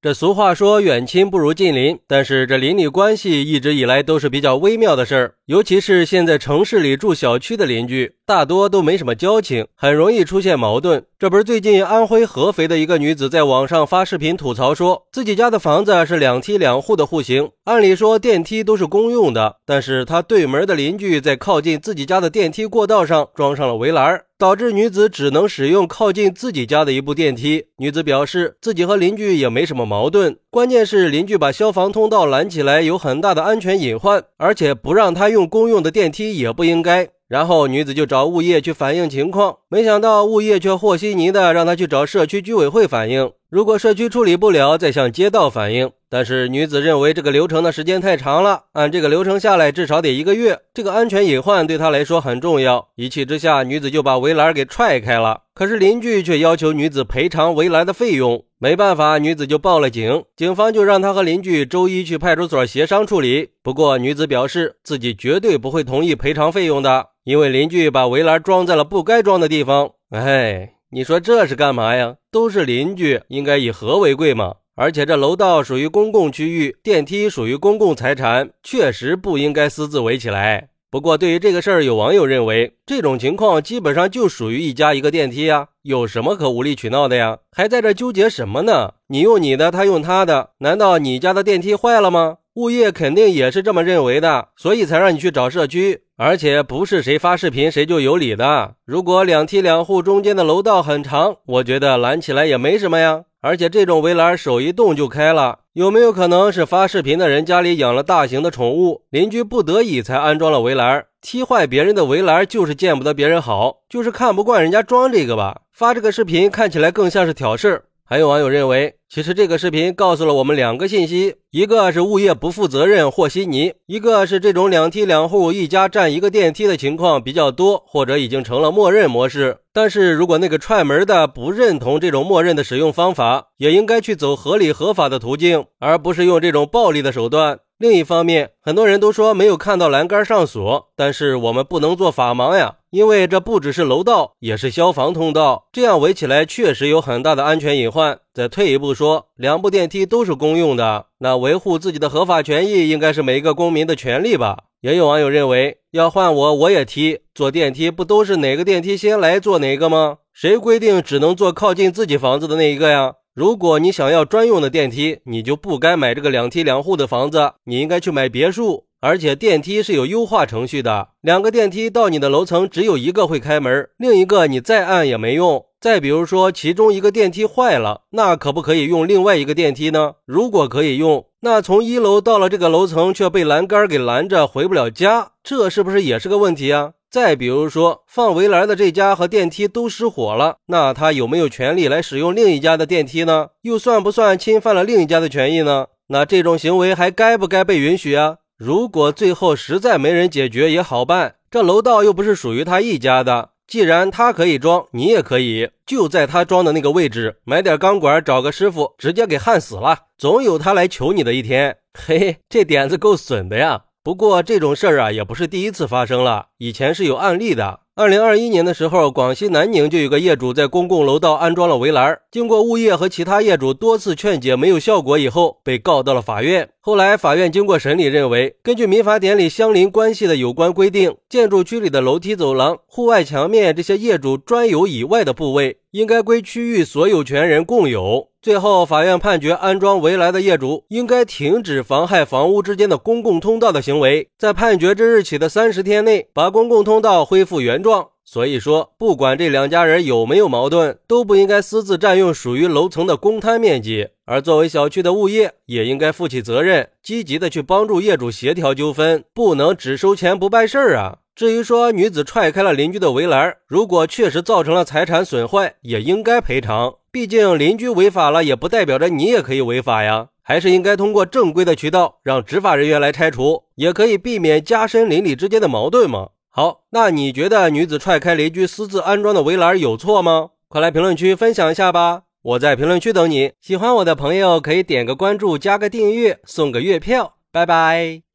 这俗话说远亲不如近邻，但是这邻里关系一直以来都是比较微妙的事儿，尤其是现在城市里住小区的邻居，大多都没什么交情，很容易出现矛盾。这不是最近安徽合肥的一个女子在网上发视频吐槽，说自己家的房子是两梯两户的户型，按理说电梯都是公用的，但是她对门的邻居在靠近自己家的电梯过道上装上了围栏。导致女子只能使用靠近自己家的一部电梯。女子表示，自己和邻居也没什么矛盾，关键是邻居把消防通道拦起来，有很大的安全隐患，而且不让他用公用的电梯也不应该。然后女子就找物业去反映情况，没想到物业却和稀泥的让她去找社区居委会反映，如果社区处理不了，再向街道反映。但是女子认为这个流程的时间太长了，按这个流程下来至少得一个月，这个安全隐患对她来说很重要。一气之下，女子就把围栏给踹开了。可是邻居却要求女子赔偿围栏的费用，没办法，女子就报了警，警方就让她和邻居周一去派出所协商处理。不过女子表示自己绝对不会同意赔偿费用的。因为邻居把围栏装在了不该装的地方，哎，你说这是干嘛呀？都是邻居，应该以和为贵嘛。而且这楼道属于公共区域，电梯属于公共财产，确实不应该私自围起来。不过，对于这个事儿，有网友认为，这种情况基本上就属于一家一个电梯呀，有什么可无理取闹的呀？还在这纠结什么呢？你用你的，他用他的，难道你家的电梯坏了吗？物业肯定也是这么认为的，所以才让你去找社区。而且不是谁发视频谁就有理的。如果两梯两户中间的楼道很长，我觉得拦起来也没什么呀。而且这种围栏手一动就开了，有没有可能是发视频的人家里养了大型的宠物，邻居不得已才安装了围栏？踢坏别人的围栏就是见不得别人好，就是看不惯人家装这个吧？发这个视频看起来更像是挑事。还有网友认为，其实这个视频告诉了我们两个信息：一个是物业不负责任和稀泥；一个是这种两梯两户一家占一个电梯的情况比较多，或者已经成了默认模式。但是如果那个踹门的不认同这种默认的使用方法，也应该去走合理合法的途径，而不是用这种暴力的手段。另一方面，很多人都说没有看到栏杆上锁，但是我们不能做法盲呀，因为这不只是楼道，也是消防通道，这样围起来确实有很大的安全隐患。再退一步说，两部电梯都是公用的，那维护自己的合法权益应该是每一个公民的权利吧？也有网友认为，要换我我也踢，坐电梯不都是哪个电梯先来坐哪个吗？谁规定只能坐靠近自己房子的那一个呀？如果你想要专用的电梯，你就不该买这个两梯两户的房子，你应该去买别墅。而且电梯是有优化程序的，两个电梯到你的楼层只有一个会开门，另一个你再按也没用。再比如说，其中一个电梯坏了，那可不可以用另外一个电梯呢？如果可以用，那从一楼到了这个楼层却被栏杆给拦着，回不了家，这是不是也是个问题啊？再比如说，放围栏的这家和电梯都失火了，那他有没有权利来使用另一家的电梯呢？又算不算侵犯了另一家的权益呢？那这种行为还该不该被允许啊？如果最后实在没人解决也好办，这楼道又不是属于他一家的，既然他可以装，你也可以，就在他装的那个位置买点钢管，找个师傅直接给焊死了，总有他来求你的一天。嘿嘿，这点子够损的呀！不过这种事儿啊，也不是第一次发生了，以前是有案例的。二零二一年的时候，广西南宁就有个业主在公共楼道安装了围栏，经过物业和其他业主多次劝解没有效果以后，被告到了法院。后来法院经过审理，认为根据民法典里相邻关系的有关规定，建筑区里的楼梯、走廊、户外墙面这些业主专有以外的部位，应该归区域所有权人共有。最后，法院判决安装围栏的业主应该停止妨害房屋之间的公共通道的行为，在判决之日起的三十天内把公共通道恢复原状。所以说，不管这两家人有没有矛盾，都不应该私自占用属于楼层的公摊面积。而作为小区的物业，也应该负起责任，积极的去帮助业主协调纠纷，不能只收钱不办事儿啊。至于说女子踹开了邻居的围栏，如果确实造成了财产损坏，也应该赔偿。毕竟邻居违法了，也不代表着你也可以违法呀。还是应该通过正规的渠道，让执法人员来拆除，也可以避免加深邻里之间的矛盾嘛。好，那你觉得女子踹开邻居私自安装的围栏有错吗？快来评论区分享一下吧！我在评论区等你。喜欢我的朋友可以点个关注，加个订阅，送个月票。拜拜。